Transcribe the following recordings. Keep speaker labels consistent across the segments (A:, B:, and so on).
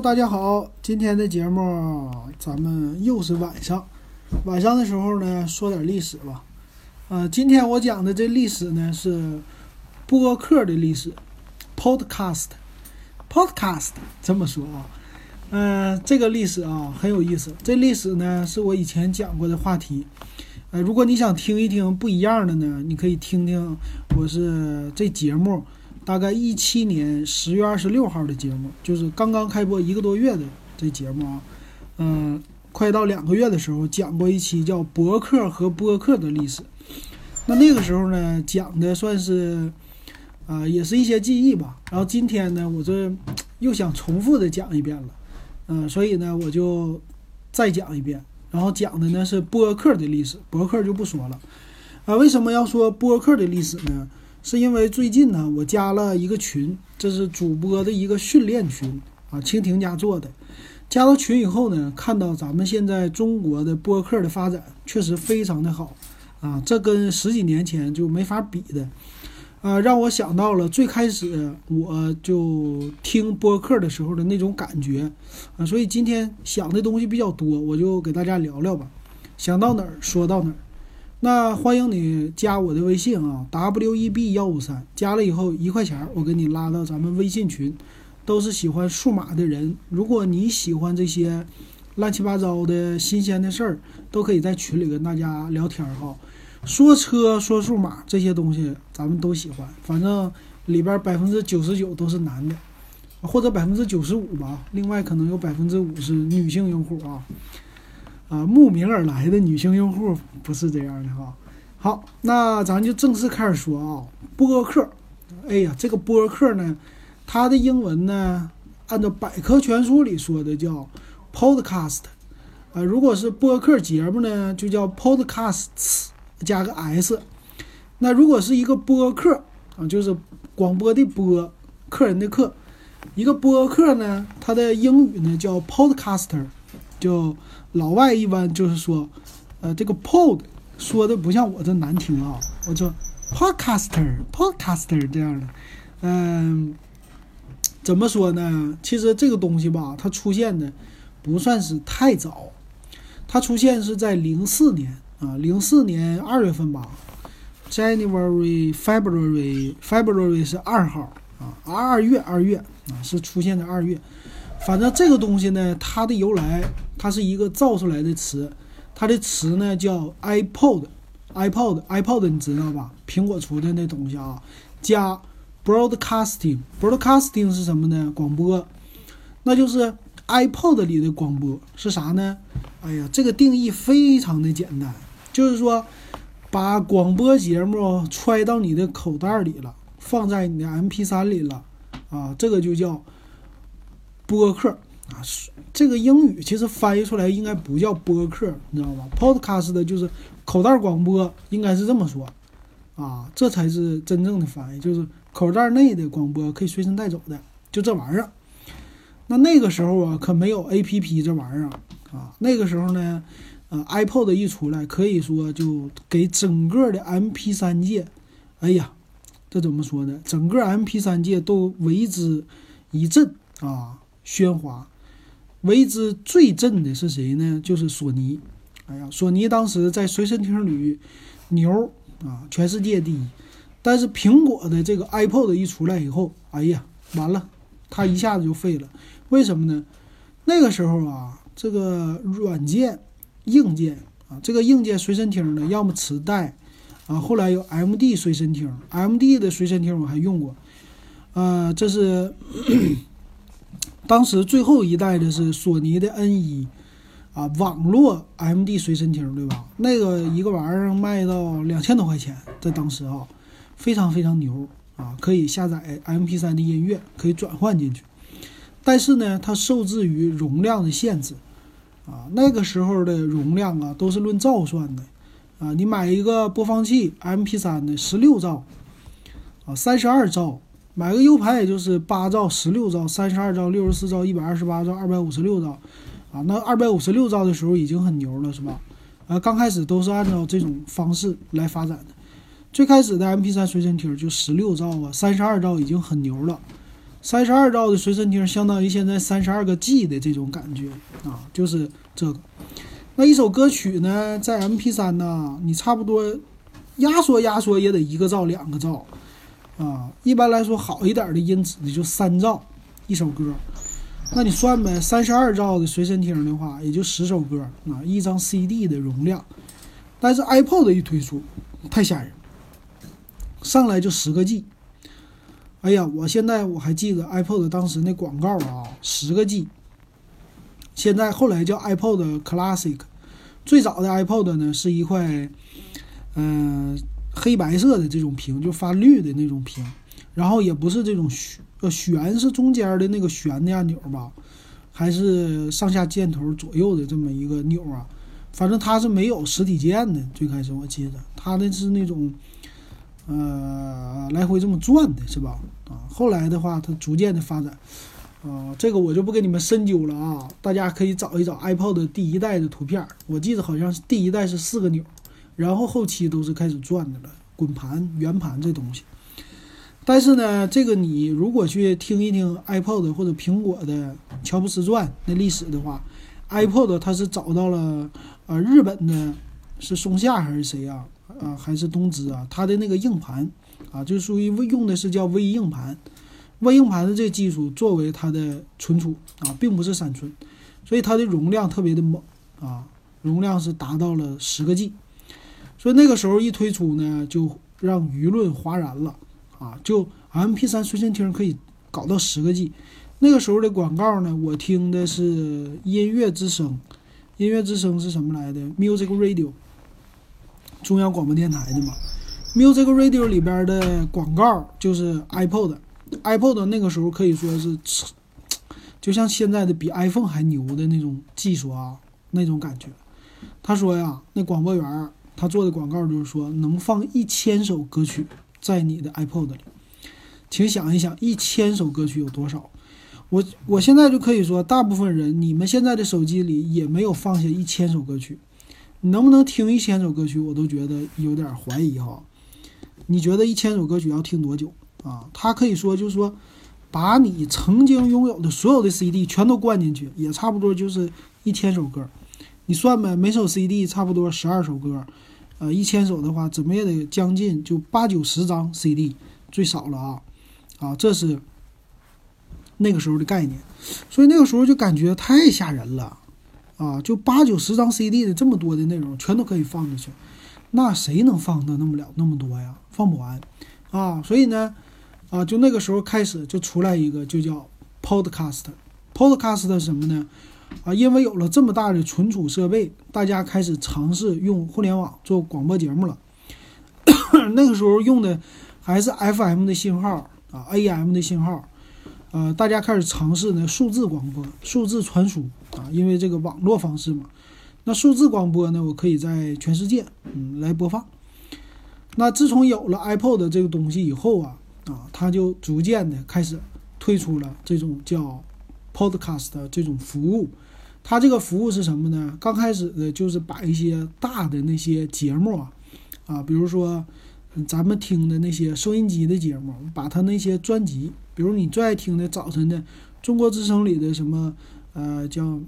A: 大家好，今天的节目咱们又是晚上，晚上的时候呢说点历史吧。呃，今天我讲的这历史呢是播客的历史，podcast，podcast 这么说啊。嗯，这个历史啊很有意思，这历史呢是我以前讲过的话题。呃，如果你想听一听不一样的呢，你可以听听我是这节目。大概一七年十月二十六号的节目，就是刚刚开播一个多月的这节目啊，嗯，快到两个月的时候讲过一期叫《博客和播客的历史》。那那个时候呢，讲的算是啊，也是一些记忆吧。然后今天呢，我这又想重复的讲一遍了，嗯，所以呢，我就再讲一遍。然后讲的呢是播客的历史，博客就不说了。啊，为什么要说播客的历史呢？是因为最近呢，我加了一个群，这是主播的一个训练群啊，蜻蜓家做的。加到群以后呢，看到咱们现在中国的播客的发展确实非常的好啊，这跟十几年前就没法比的啊，让我想到了最开始我就听播客的时候的那种感觉啊，所以今天想的东西比较多，我就给大家聊聊吧，想到哪儿说到哪儿。那欢迎你加我的微信啊，w e b 幺五三，加了以后一块钱，我给你拉到咱们微信群，都是喜欢数码的人。如果你喜欢这些乱七八糟的新鲜的事儿，都可以在群里跟大家聊天儿哈。说车说数码这些东西，咱们都喜欢。反正里边百分之九十九都是男的，或者百分之九十五吧。另外可能有百分之五是女性用户啊。啊，慕名而来的女性用户不是这样的哈。好，那咱就正式开始说啊，播客。哎呀，这个播客呢，它的英文呢，按照百科全书里说的叫 podcast。啊，如果是播客节目呢，就叫 podcasts 加个 s。那如果是一个播客啊，就是广播的播，客人的客，一个播客呢，它的英语呢叫 podcaster，就。老外一般就是说，呃，这个 pod 说的不像我这难听啊，我说 podcaster，podcaster 这样的，嗯，怎么说呢？其实这个东西吧，它出现的不算是太早，它出现是在零四年啊，零四年二月份吧，January，February，February 是二号啊，二月二月啊，是出现在二月。反正这个东西呢，它的由来，它是一个造出来的词，它的词呢叫 iPod，iPod，iPod，你知道吧？苹果出的那东西啊，加 broadcasting，broadcasting 是什么呢？广播，那就是 iPod 里的广播是啥呢？哎呀，这个定义非常的简单，就是说把广播节目揣到你的口袋里了，放在你的 MP3 里了，啊，这个就叫。播客啊，这个英语其实翻译出来应该不叫播客，你知道吧？Podcast 的就是口袋广播，应该是这么说啊，这才是真正的翻译，就是口袋内的广播，可以随身带走的，就这玩意儿。那那个时候啊，可没有 APP 这玩意儿啊。那个时候呢，呃，iPod 一出来，可以说就给整个的 MP3 界，哎呀，这怎么说呢？整个 MP3 界都为之一振啊！喧哗，为之最震的是谁呢？就是索尼。哎呀，索尼当时在随身听里牛啊，全世界第一。但是苹果的这个 iPod 一出来以后，哎呀，完了，它一下子就废了。为什么呢？那个时候啊，这个软件、硬件啊，这个硬件随身听呢，要么磁带啊，后来有 MD 随身听，MD 的随身听我还用过。呃，这是。当时最后一代的是索尼的 N 一，啊，网络 MD 随身听，对吧？那个一个玩意儿卖到两千多块钱，在当时啊，非常非常牛啊，可以下载 MP3 的音乐，可以转换进去。但是呢，它受制于容量的限制，啊，那个时候的容量啊都是论兆算的，啊，你买一个播放器 MP3 的十六兆，啊，三十二兆。买个 U 盘也就是八兆、十六兆、三十二兆、六十四兆、一百二十八兆、二百五十六兆，啊，那二百五十六兆的时候已经很牛了，是吧？啊，刚开始都是按照这种方式来发展的。最开始的 MP3 随身听就十六兆啊，三十二兆已经很牛了。三十二兆的随身听相当于现在三十二个 G 的这种感觉啊，就是这个。那一首歌曲呢，在 MP3 呢，你差不多压缩压缩也得一个兆、两个兆啊。一般来说，好一点的音质的就三兆一首歌。那你算呗，三十二兆的随身听的话，也就十首歌啊，一张 CD 的容量。但是 iPod 一推出，太吓人，上来就十个 G。哎呀，我现在我还记得 iPod 当时那广告啊，十个 G。现在后来叫 iPod Classic，最早的 iPod 呢是一块，嗯，黑白色的这种屏，就发绿的那种屏，然后也不是这种旋，呃，旋是中间的那个旋的按钮吧，还是上下箭头左右的这么一个钮啊？反正它是没有实体键的。最开始我记得它的是那种，呃，来回这么转的是吧？啊，后来的话它逐渐的发展。啊，这个我就不给你们深究了啊，大家可以找一找 iPod 第一代的图片，我记得好像是第一代是四个钮，然后后期都是开始转的了，滚盘、圆盘这东西。但是呢，这个你如果去听一听 iPod 或者苹果的乔布斯传那历史的话，iPod 它是找到了呃日本的，是松下还是谁啊？啊，还是东芝啊？它的那个硬盘啊，就属于用的是叫微硬盘。微硬盘的这技术作为它的存储啊，并不是闪存，所以它的容量特别的猛啊，容量是达到了十个 G，所以那个时候一推出呢，就让舆论哗然了啊，就 MP3 随身听可以搞到十个 G。那个时候的广告呢，我听的是音乐之声，音乐之声是什么来的？Music Radio，中央广播电台的嘛。Music Radio 里边的广告就是 iPod。iPod 那个时候可以说是，就像现在的比 iPhone 还牛的那种技术啊，那种感觉。他说呀，那广播员他做的广告就是说能放一千首歌曲在你的 iPod 里，请想一想，一千首歌曲有多少？我我现在就可以说，大部分人你们现在的手机里也没有放下一千首歌曲，你能不能听一千首歌曲？我都觉得有点怀疑哈。你觉得一千首歌曲要听多久？啊，他可以说就是说，把你曾经拥有的所有的 CD 全都灌进去，也差不多就是一千首歌。你算呗，每首 CD 差不多十二首歌，呃，一千首的话，怎么也得将近就八九十张 CD 最少了啊！啊，这是那个时候的概念，所以那个时候就感觉太吓人了啊！就八九十张 CD 的这么多的内容，全都可以放进去，那谁能放得那么了那么多呀？放不完啊！所以呢。啊，就那个时候开始就出来一个，就叫 Podcast，Podcast 什么呢？啊，因为有了这么大的存储设备，大家开始尝试用互联网做广播节目了。那个时候用的还是 FM 的信号啊，AM 的信号，呃，大家开始尝试呢数字广播、数字传输啊，因为这个网络方式嘛。那数字广播呢，我可以在全世界嗯来播放。那自从有了 iPod 这个东西以后啊。啊，它就逐渐的开始推出了这种叫 Podcast 的这种服务。它这个服务是什么呢？刚开始的就是把一些大的那些节目啊，啊，比如说咱们听的那些收音机的节目，把它那些专辑，比如你最爱听的早晨的中国之声里的什么，呃，叫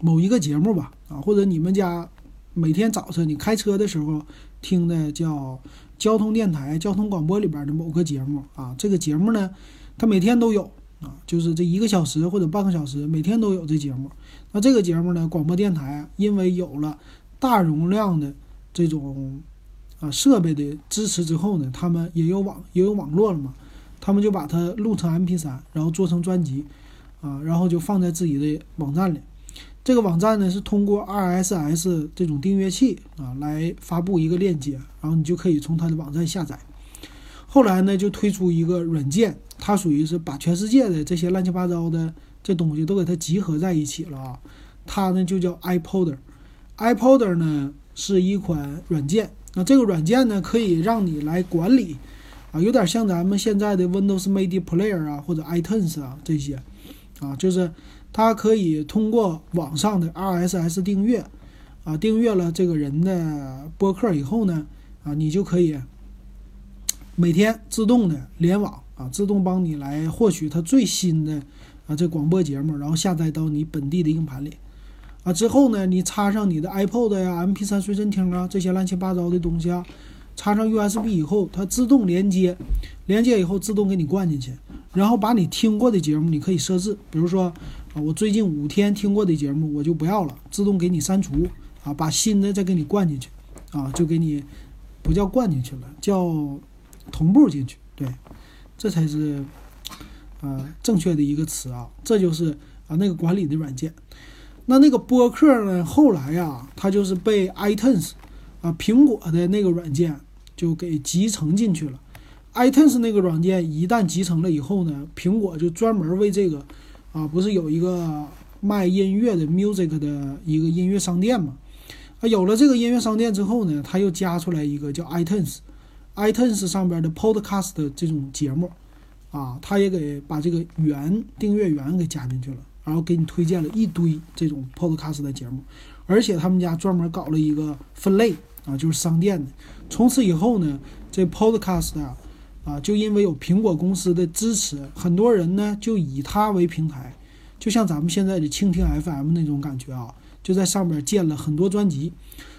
A: 某一个节目吧，啊，或者你们家每天早晨你开车的时候听的叫。交通电台、交通广播里边的某个节目啊，这个节目呢，它每天都有啊，就是这一个小时或者半个小时，每天都有这节目。那这个节目呢，广播电台因为有了大容量的这种啊设备的支持之后呢，他们也有网也有网络了嘛，他们就把它录成 MP3，然后做成专辑啊，然后就放在自己的网站里。这个网站呢是通过 RSS 这种订阅器啊来发布一个链接，然后你就可以从它的网站下载。后来呢就推出一个软件，它属于是把全世界的这些乱七八糟的这东西都给它集合在一起了啊。它呢就叫 iPoder，iPoder 呢是一款软件。那这个软件呢可以让你来管理啊，有点像咱们现在的 Windows Media Player 啊或者 iTunes 啊这些啊，就是。它可以通过网上的 RSS 订阅，啊，订阅了这个人的播客以后呢，啊，你就可以每天自动的联网啊，自动帮你来获取它最新的啊这广播节目，然后下载到你本地的硬盘里。啊，之后呢，你插上你的 iPod 呀、MP3 随身听啊这些乱七八糟的东西啊，插上 USB 以后，它自动连接，连接以后自动给你灌进去，然后把你听过的节目你可以设置，比如说啊，我最近五天听过的节目我就不要了，自动给你删除啊，把新的再给你灌进去，啊，就给你不叫灌进去了，叫同步进去，这才是呃正确的一个词啊，这就是啊那个管理的软件。那那个播客呢？后来呀，它就是被 iTunes 啊，苹果的那个软件就给集成进去了。iTunes 那个软件一旦集成了以后呢，苹果就专门为这个啊，不是有一个卖音乐的 music 的一个音乐商店嘛？啊，有了这个音乐商店之后呢，它又加出来一个叫 iTunes iTunes 上边的 podcast 这种节目啊，他也给把这个源订阅源给加进去了。然后给你推荐了一堆这种 Podcast 的节目，而且他们家专门搞了一个分类啊，就是商店的。从此以后呢，这 Podcast 啊，啊，就因为有苹果公司的支持，很多人呢就以它为平台，就像咱们现在的蜻蜓 FM 那种感觉啊，就在上面建了很多专辑。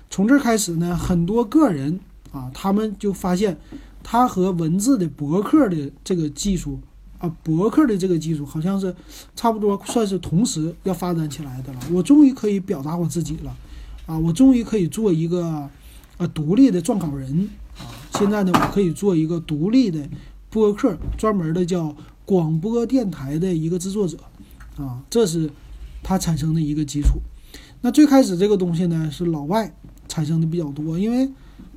A: 从这开始呢，很多个人啊，他们就发现它和文字的博客的这个技术。啊，博客的这个技术好像是差不多算是同时要发展起来的了。我终于可以表达我自己了，啊，我终于可以做一个呃独立的撰稿人啊。现在呢，我可以做一个独立的播客，专门的叫广播电台的一个制作者啊。这是它产生的一个基础。那最开始这个东西呢，是老外产生的比较多，因为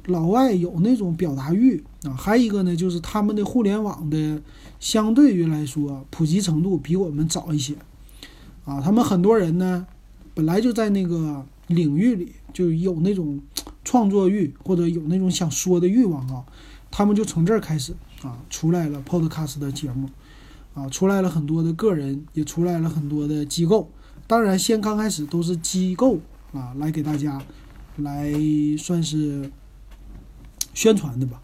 A: 老外有那种表达欲啊。还有一个呢，就是他们的互联网的。相对于来说，普及程度比我们早一些，啊，他们很多人呢，本来就在那个领域里就有那种创作欲或者有那种想说的欲望啊，他们就从这儿开始啊，出来了 Podcast 的节目，啊，出来了很多的个人，也出来了很多的机构。当然，先刚开始都是机构啊，来给大家来算是宣传的吧，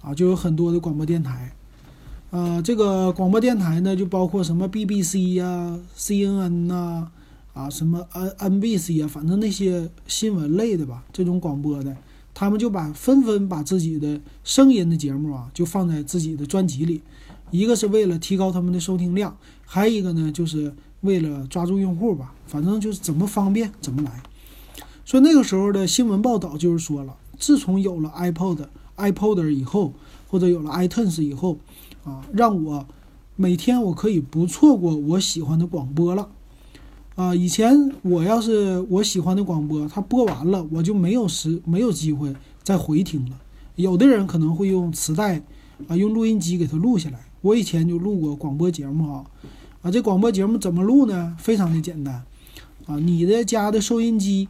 A: 啊，就有很多的广播电台。呃，这个广播电台呢，就包括什么 BBC 呀、CNN 呐，啊，什么 N NBC 啊，反正那些新闻类的吧，这种广播的，他们就把纷纷把自己的声音的节目啊，就放在自己的专辑里，一个是为了提高他们的收听量，还有一个呢，就是为了抓住用户吧，反正就是怎么方便怎么来。所以那个时候的新闻报道就是说了，自从有了 iPod、iPod 以后，或者有了 iTunes 以后。啊，让我每天我可以不错过我喜欢的广播了。啊，以前我要是我喜欢的广播，它播完了，我就没有时没有机会再回听了。有的人可能会用磁带啊，用录音机给它录下来。我以前就录过广播节目啊，啊，这广播节目怎么录呢？非常的简单啊，你的家的收音机，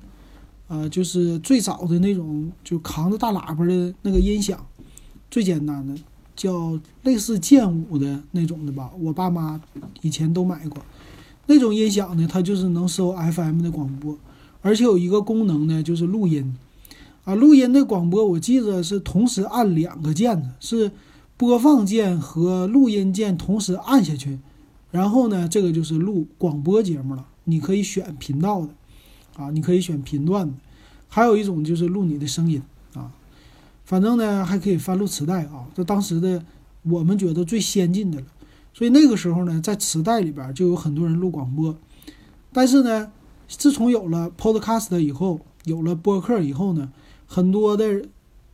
A: 呃，就是最早的那种，就扛着大喇叭的那个音响，最简单的。叫类似剑舞的那种的吧，我爸妈以前都买过。那种音响呢，它就是能收 FM 的广播，而且有一个功能呢，就是录音。啊，录音的广播我记得是同时按两个键的，是播放键和录音键同时按下去，然后呢，这个就是录广播节目了。你可以选频道的，啊，你可以选频段的，还有一种就是录你的声音啊。反正呢，还可以翻录磁带啊，这当时的我们觉得最先进的了。所以那个时候呢，在磁带里边就有很多人录广播。但是呢，自从有了 Podcast 以后，有了播客以后呢，很多的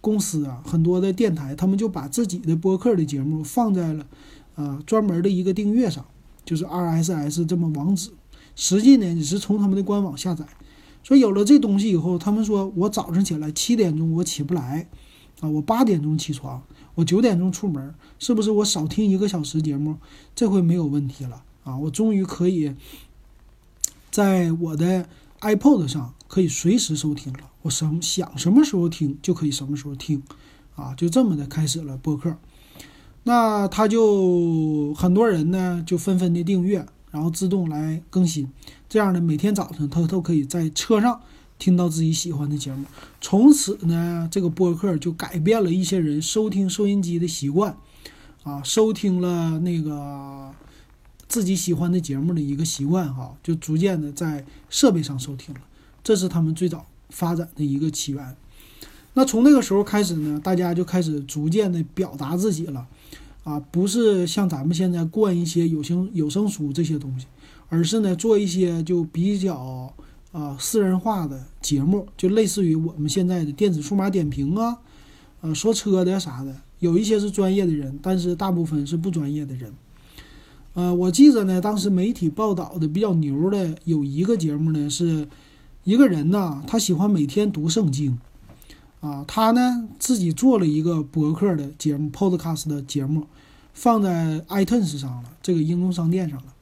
A: 公司啊，很多的电台，他们就把自己的播客的节目放在了啊专门的一个订阅上，就是 RSS 这么网址。实际呢，你是从他们的官网下载。所以有了这东西以后，他们说我早上起来七点钟我起不来。啊，我八点钟起床，我九点钟出门，是不是我少听一个小时节目？这回没有问题了啊！我终于可以在我的 iPod 上可以随时收听了，我什想什么时候听就可以什么时候听，啊，就这么的开始了播客。那他就很多人呢就纷纷的订阅，然后自动来更新，这样呢每天早上他都可以在车上。听到自己喜欢的节目，从此呢，这个播客就改变了一些人收听收音机的习惯，啊，收听了那个自己喜欢的节目的一个习惯哈，就逐渐的在设备上收听了，这是他们最早发展的一个起源。那从那个时候开始呢，大家就开始逐渐的表达自己了，啊，不是像咱们现在灌一些有声有声书这些东西，而是呢做一些就比较啊私人化的节目，就类似于我们现在的电子数码点评啊，呃说车的啥的，有一些是专业的人，但是大部分是不专业的人。呃，我记得呢，当时媒体报道的比较牛的有一个节目呢，是一个人呢，他喜欢每天读圣经。啊，他呢自己做了一个博客的节目，Podcast 的节目，放在 iTunes 上了，这个应用商店上了。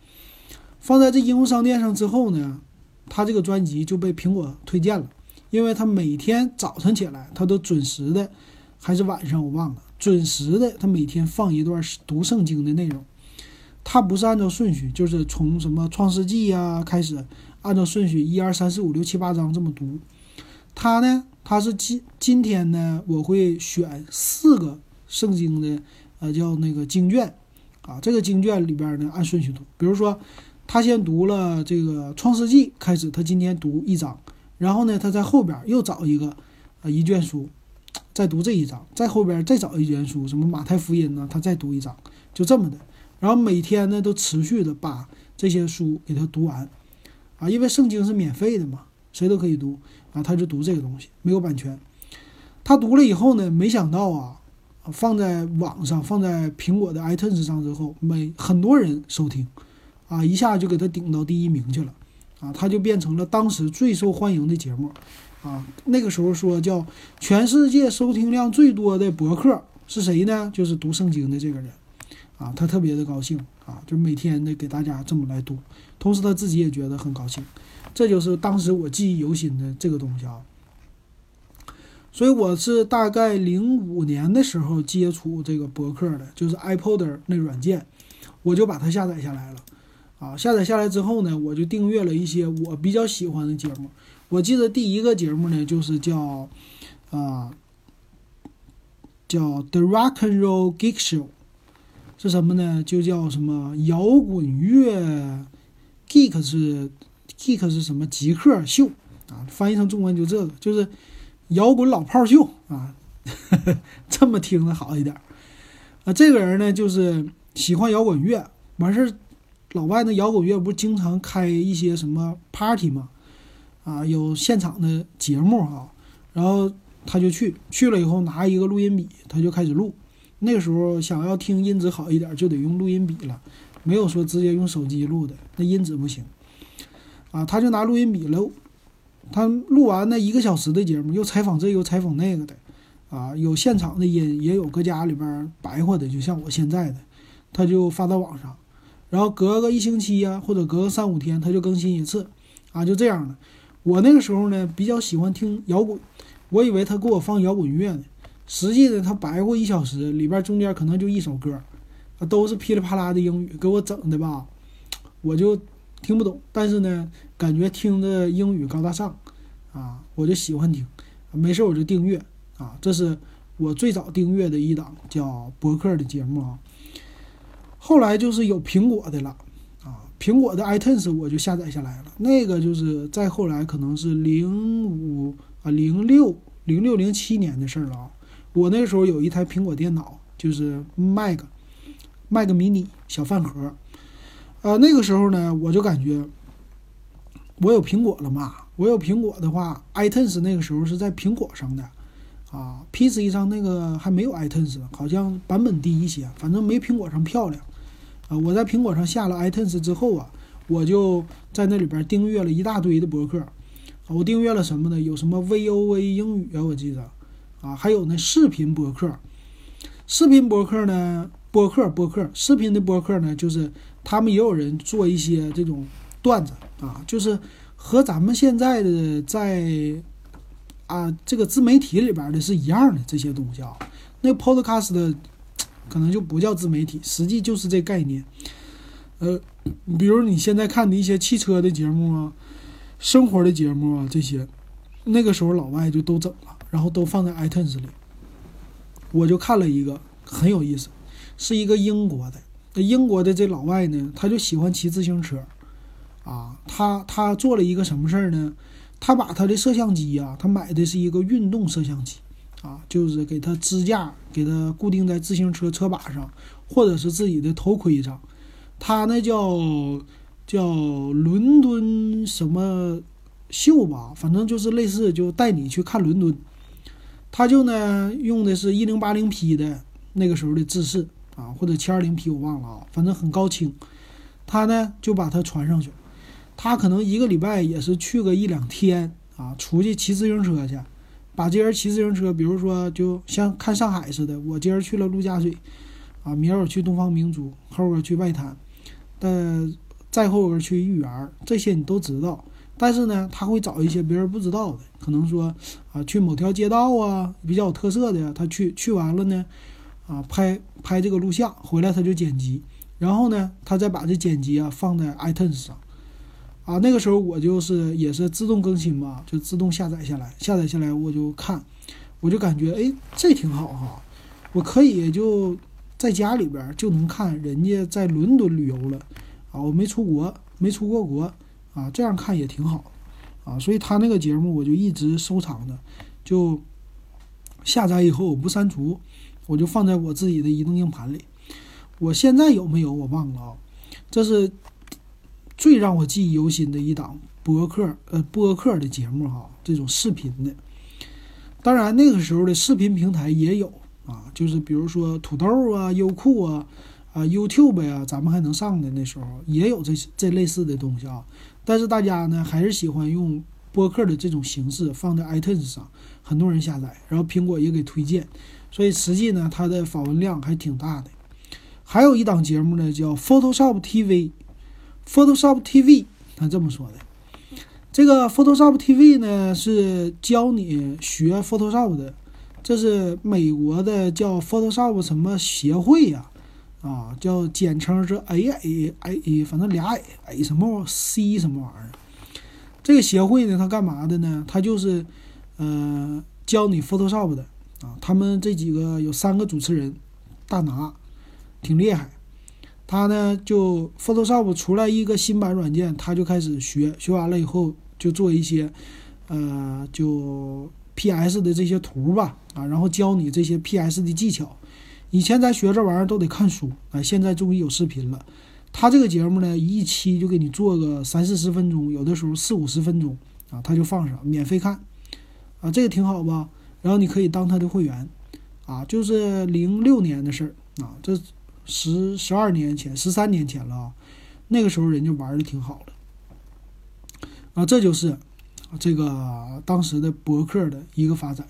A: 放在这应用商店上之后呢，他这个专辑就被苹果推荐了，因为他每天早晨起来，他都准时的，还是晚上我忘了，准时的，他每天放一段读圣经的内容。他不是按照顺序，就是从什么创世纪呀开始，按照顺序一二三四五六七八章这么读。他呢？他是今今天呢，我会选四个圣经的，呃，叫那个经卷，啊，这个经卷里边呢按顺序读。比如说，他先读了这个创世纪开始，他今天读一章，然后呢，他在后边又找一个，呃，一卷书，再读这一章，在后边再找一卷书，什么马太福音呢，他再读一章，就这么的。然后每天呢都持续的把这些书给他读完，啊，因为圣经是免费的嘛。谁都可以读啊，他就读这个东西，没有版权。他读了以后呢，没想到啊，放在网上，放在苹果的 iTunes 上之后，每很多人收听，啊，一下就给他顶到第一名去了，啊，他就变成了当时最受欢迎的节目，啊，那个时候说叫全世界收听量最多的博客是谁呢？就是读圣经的这个人，啊，他特别的高兴，啊，就每天的给大家这么来读，同时他自己也觉得很高兴。这就是当时我记忆犹新的这个东西啊，所以我是大概零五年的时候接触这个博客的，就是 iPod 那软件，我就把它下载下来了，啊，下载下来之后呢，我就订阅了一些我比较喜欢的节目。我记得第一个节目呢，就是叫啊，叫 The Rock and Roll Geek Show，是什么呢？就叫什么摇滚乐，Geek 是。Geek 是什么？极客秀啊，翻译成中文就这个，就是摇滚老炮秀啊，这么听的好一点啊。这个人呢，就是喜欢摇滚乐，完事儿，老外那摇滚乐不是经常开一些什么 party 吗？啊，有现场的节目哈，然后他就去，去了以后拿一个录音笔，他就开始录。那时候想要听音质好一点，就得用录音笔了，没有说直接用手机录的，那音质不行。啊，他就拿录音笔录，他录完那一个小时的节目，又采访这又采访那个的，啊，有现场的音，也有搁家里边白活的，就像我现在的，他就发到网上，然后隔个一星期呀，或者隔个三五天，他就更新一次，啊，就这样的。我那个时候呢，比较喜欢听摇滚，我以为他给我放摇滚乐呢，实际呢，他白活一小时，里边中间可能就一首歌，都是噼里啪啦的英语，给我整的吧，我就。听不懂，但是呢，感觉听着英语高大上，啊，我就喜欢听，没事我就订阅，啊，这是我最早订阅的一档叫博客的节目啊。后来就是有苹果的了，啊，苹果的 iTunes 我就下载下来了，那个就是再后来可能是零五啊零六零六零七年的事儿了啊。我那时候有一台苹果电脑，就是 Mac Mac mini 小饭盒。呃，那个时候呢，我就感觉我有苹果了嘛。我有苹果的话，iTunes 那个时候是在苹果上的，啊，PC 上那个还没有 iTunes，好像版本低一些，反正没苹果上漂亮。啊，我在苹果上下了 iTunes 之后啊，我就在那里边订阅了一大堆的博客。我订阅了什么呢？有什么 VOA 英语啊，我记得，啊，还有那视频博客。视频博客呢，博客博客，视频的博客呢，就是。他们也有人做一些这种段子啊，就是和咱们现在的在啊这个自媒体里边的是一样的这些东西啊。那 Podcast 的可能就不叫自媒体，实际就是这概念。呃，比如你现在看的一些汽车的节目啊、生活的节目啊这些，那个时候老外就都整了，然后都放在 iTunes 里。我就看了一个很有意思。是一个英国的。那英国的这老外呢，他就喜欢骑自行车，啊，他他做了一个什么事儿呢？他把他的摄像机啊，他买的是一个运动摄像机，啊，就是给他支架，给他固定在自行车车把上，或者是自己的头盔上。他那叫叫伦敦什么秀吧，反正就是类似，就带你去看伦敦。他就呢用的是一零八零 P 的那个时候的制式啊，或者七二零 P 我忘了啊，反正很高清。他呢就把它传上去。他可能一个礼拜也是去个一两天啊，出去骑自行车去，把这人骑自行车，比如说就像看上海似的，我今儿去了陆家嘴，啊，明儿我去东方明珠，后边去外滩，但再后边去豫园，这些你都知道。但是呢，他会找一些别人不知道的，可能说啊，去某条街道啊，比较有特色的，他去去完了呢，啊，拍拍这个录像，回来他就剪辑，然后呢，他再把这剪辑啊放在 iTunes 上。啊，那个时候我就是也是自动更新嘛，就自动下载下来，下载下来我就看，我就感觉哎，这挺好哈，我可以就在家里边就能看人家在伦敦旅游了，啊，我没出国，没出过国，啊，这样看也挺好，啊，所以他那个节目我就一直收藏着，就下载以后我不删除，我就放在我自己的移动硬盘里，我现在有没有我忘了啊，这是。最让我记忆犹新的一档播客，呃，播客的节目哈，这种视频的。当然，那个时候的视频平台也有啊，就是比如说土豆啊、优酷啊、啊 YouTube 呀，咱们还能上的那时候也有这这类似的东西啊。但是大家呢，还是喜欢用播客的这种形式放在 iTunes 上，很多人下载，然后苹果也给推荐，所以实际呢，它的访问量还挺大的。还有一档节目呢，叫 Photoshop TV。Photoshop TV，他这么说的。这个 Photoshop TV 呢，是教你学 Photoshop 的。这是美国的叫 Photoshop 什么协会呀？啊，叫简称是 A A A，反正俩 A 什么 C 什么玩意儿。这个协会呢，它干嘛的呢？它就是，呃，教你 Photoshop 的啊。他们这几个有三个主持人，大拿，挺厉害。他呢，就 Photoshop 出来一个新版软件，他就开始学，学完了以后就做一些，呃，就 PS 的这些图吧，啊，然后教你这些 PS 的技巧。以前咱学这玩意儿都得看书，啊，现在终于有视频了。他这个节目呢，一期就给你做个三四十分钟，有的时候四五十分钟，啊，他就放上，免费看，啊，这个挺好吧？然后你可以当他的会员，啊，就是零六年的事儿，啊，这。十十二年前，十三年前了啊，那个时候人就玩的挺好的啊，这就是这个当时的博客的一个发展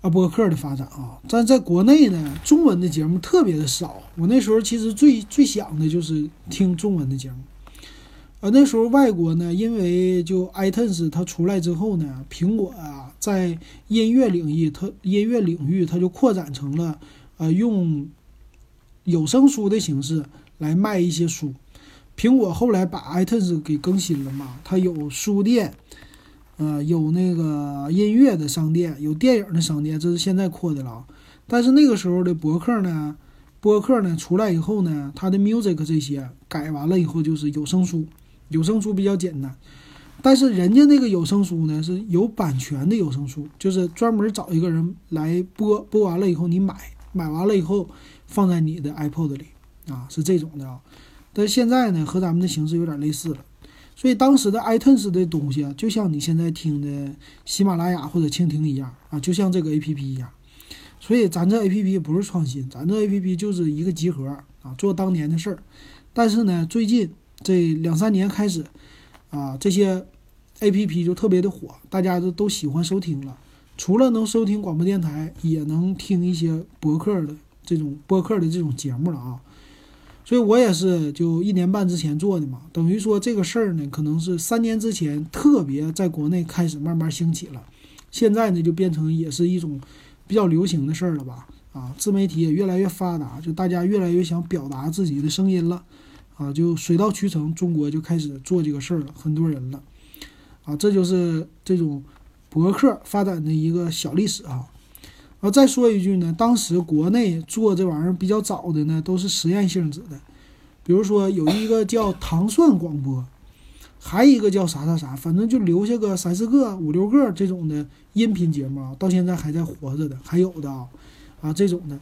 A: 啊，博客的发展啊。但在国内呢，中文的节目特别的少。我那时候其实最最想的就是听中文的节目啊。那时候外国呢，因为就 iTunes 它出来之后呢，苹果啊在音乐领域，它音乐领域它就扩展成了呃用。有声书的形式来卖一些书，苹果后来把 iTunes 给更新了嘛？它有书店，呃，有那个音乐的商店，有电影的商店，这是现在扩的了。但是那个时候的博客呢，博客呢出来以后呢，它的 music 这些改完了以后就是有声书，有声书比较简单。但是人家那个有声书呢是有版权的有声书，就是专门找一个人来播，播完了以后你买，买完了以后。放在你的 iPod 里啊，是这种的啊。但现在呢，和咱们的形式有点类似了。所以当时的 iTunes 的东西啊，就像你现在听的喜马拉雅或者蜻蜓一样啊，就像这个 APP 一样。所以咱这 APP 不是创新，咱这 APP 就是一个集合啊，做当年的事儿。但是呢，最近这两三年开始啊，这些 APP 就特别的火，大家都都喜欢收听了。除了能收听广播电台，也能听一些博客的。这种播客的这种节目了啊，所以我也是就一年半之前做的嘛，等于说这个事儿呢，可能是三年之前特别在国内开始慢慢兴起了，现在呢就变成也是一种比较流行的事儿了吧？啊，自媒体也越来越发达，就大家越来越想表达自己的声音了，啊，就水到渠成，中国就开始做这个事儿了，很多人了，啊，这就是这种博客发展的一个小历史啊。啊再说一句呢，当时国内做这玩意儿比较早的呢，都是实验性质的，比如说有一个叫糖蒜广播，还一个叫啥啥啥，反正就留下个三四个、五六个这种的音频节目啊，到现在还在活着的，还有的啊，啊这种的。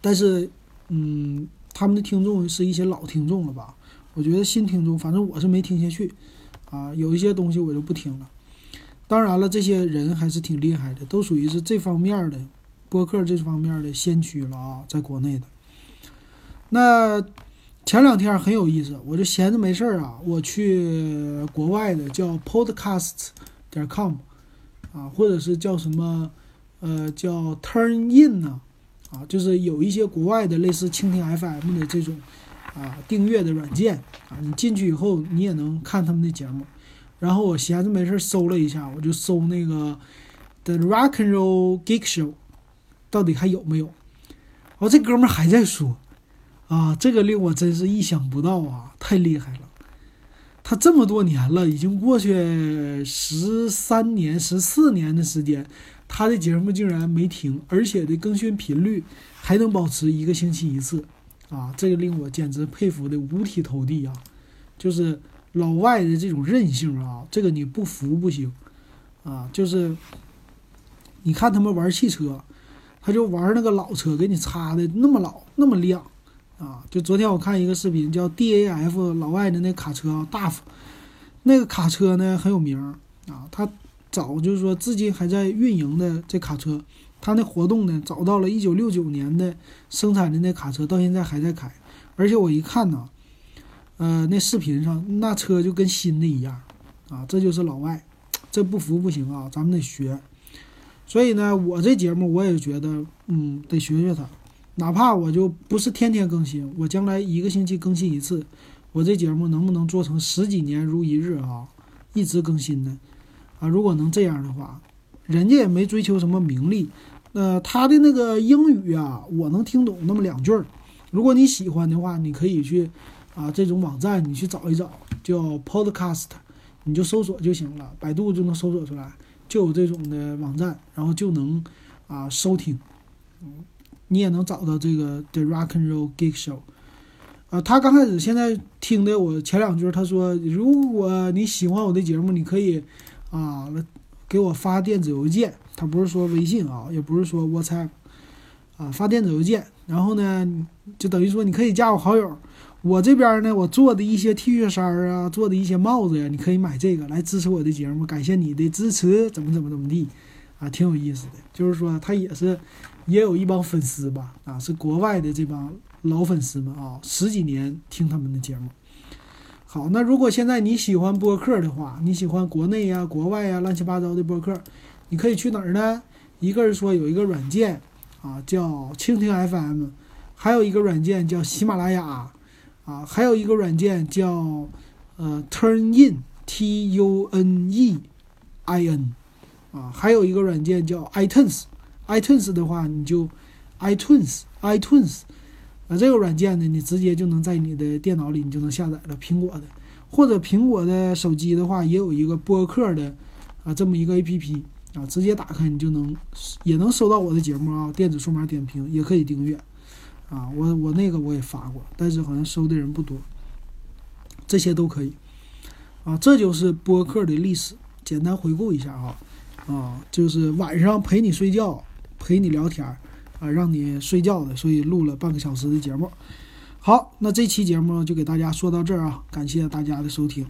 A: 但是，嗯，他们的听众是一些老听众了吧？我觉得新听众，反正我是没听下去，啊，有一些东西我就不听了。当然了，这些人还是挺厉害的，都属于是这方面的播客这方面的先驱了啊，在国内的。那前两天很有意思，我就闲着没事儿啊，我去国外的叫 Podcast 点 com 啊，或者是叫什么呃叫 Turn In 呢，啊就是有一些国外的类似蜻蜓 FM 的这种啊订阅的软件啊，你进去以后你也能看他们的节目。然后我闲着没事搜了一下，我就搜那个 The Rock and Roll Geek Show，到底还有没有？哦，这哥们还在说，啊，这个令我真是意想不到啊，太厉害了！他这么多年了，已经过去十三年、十四年的时间，他的节目竟然没停，而且的更新频率还能保持一个星期一次，啊，这个令我简直佩服的五体投地啊！就是。老外的这种韧性啊，这个你不服不行，啊，就是你看他们玩汽车，他就玩那个老车，给你擦的那么老那么亮，啊，就昨天我看一个视频，叫 DAF 老外的那卡车啊，大那个卡车呢很有名啊，他找就是说至今还在运营的这卡车，他那活动呢找到了一九六九年的生产的那卡车，到现在还在开，而且我一看呢。呃，那视频上那车就跟新的一样，啊，这就是老外，这不服不行啊，咱们得学。所以呢，我这节目我也觉得，嗯，得学学他，哪怕我就不是天天更新，我将来一个星期更新一次，我这节目能不能做成十几年如一日啊，一直更新呢？啊，如果能这样的话，人家也没追求什么名利，呃，他的那个英语啊，我能听懂那么两句儿。如果你喜欢的话，你可以去。啊，这种网站你去找一找，叫 Podcast，你就搜索就行了，百度就能搜索出来，就有这种的网站，然后就能啊收听，嗯，你也能找到这个 The Rock and Roll Geek Show，啊，他刚开始现在听的我前两句，他说如果你喜欢我的节目，你可以啊给我发电子邮件，他不是说微信啊，也不是说 WhatsApp，啊发电子邮件，然后呢就等于说你可以加我好友。我这边呢，我做的一些 T 恤衫啊，做的一些帽子呀，你可以买这个来支持我的节目，感谢你的支持，怎么怎么怎么地，啊，挺有意思的。就是说他也是，也有一帮粉丝吧，啊，是国外的这帮老粉丝们啊，十几年听他们的节目。好，那如果现在你喜欢播客的话，你喜欢国内呀、国外呀乱七八糟的播客，你可以去哪儿呢？一个是说有一个软件啊，叫蜻蜓 FM，还有一个软件叫喜马拉雅。啊，还有一个软件叫呃 Turn In，T U N E I N，啊，还有一个软件叫 iTunes，iTunes 的话你就 iTunes，iTunes，啊，这个软件呢，你直接就能在你的电脑里你就能下载了，苹果的，或者苹果的手机的话也有一个播客的啊这么一个 APP，啊，直接打开你就能也能收到我的节目啊，电子数码点评也可以订阅。啊，我我那个我也发过，但是好像收的人不多。这些都可以，啊，这就是播客的历史，简单回顾一下哈，啊，就是晚上陪你睡觉，陪你聊天儿，啊，让你睡觉的，所以录了半个小时的节目。好，那这期节目就给大家说到这儿啊，感谢大家的收听。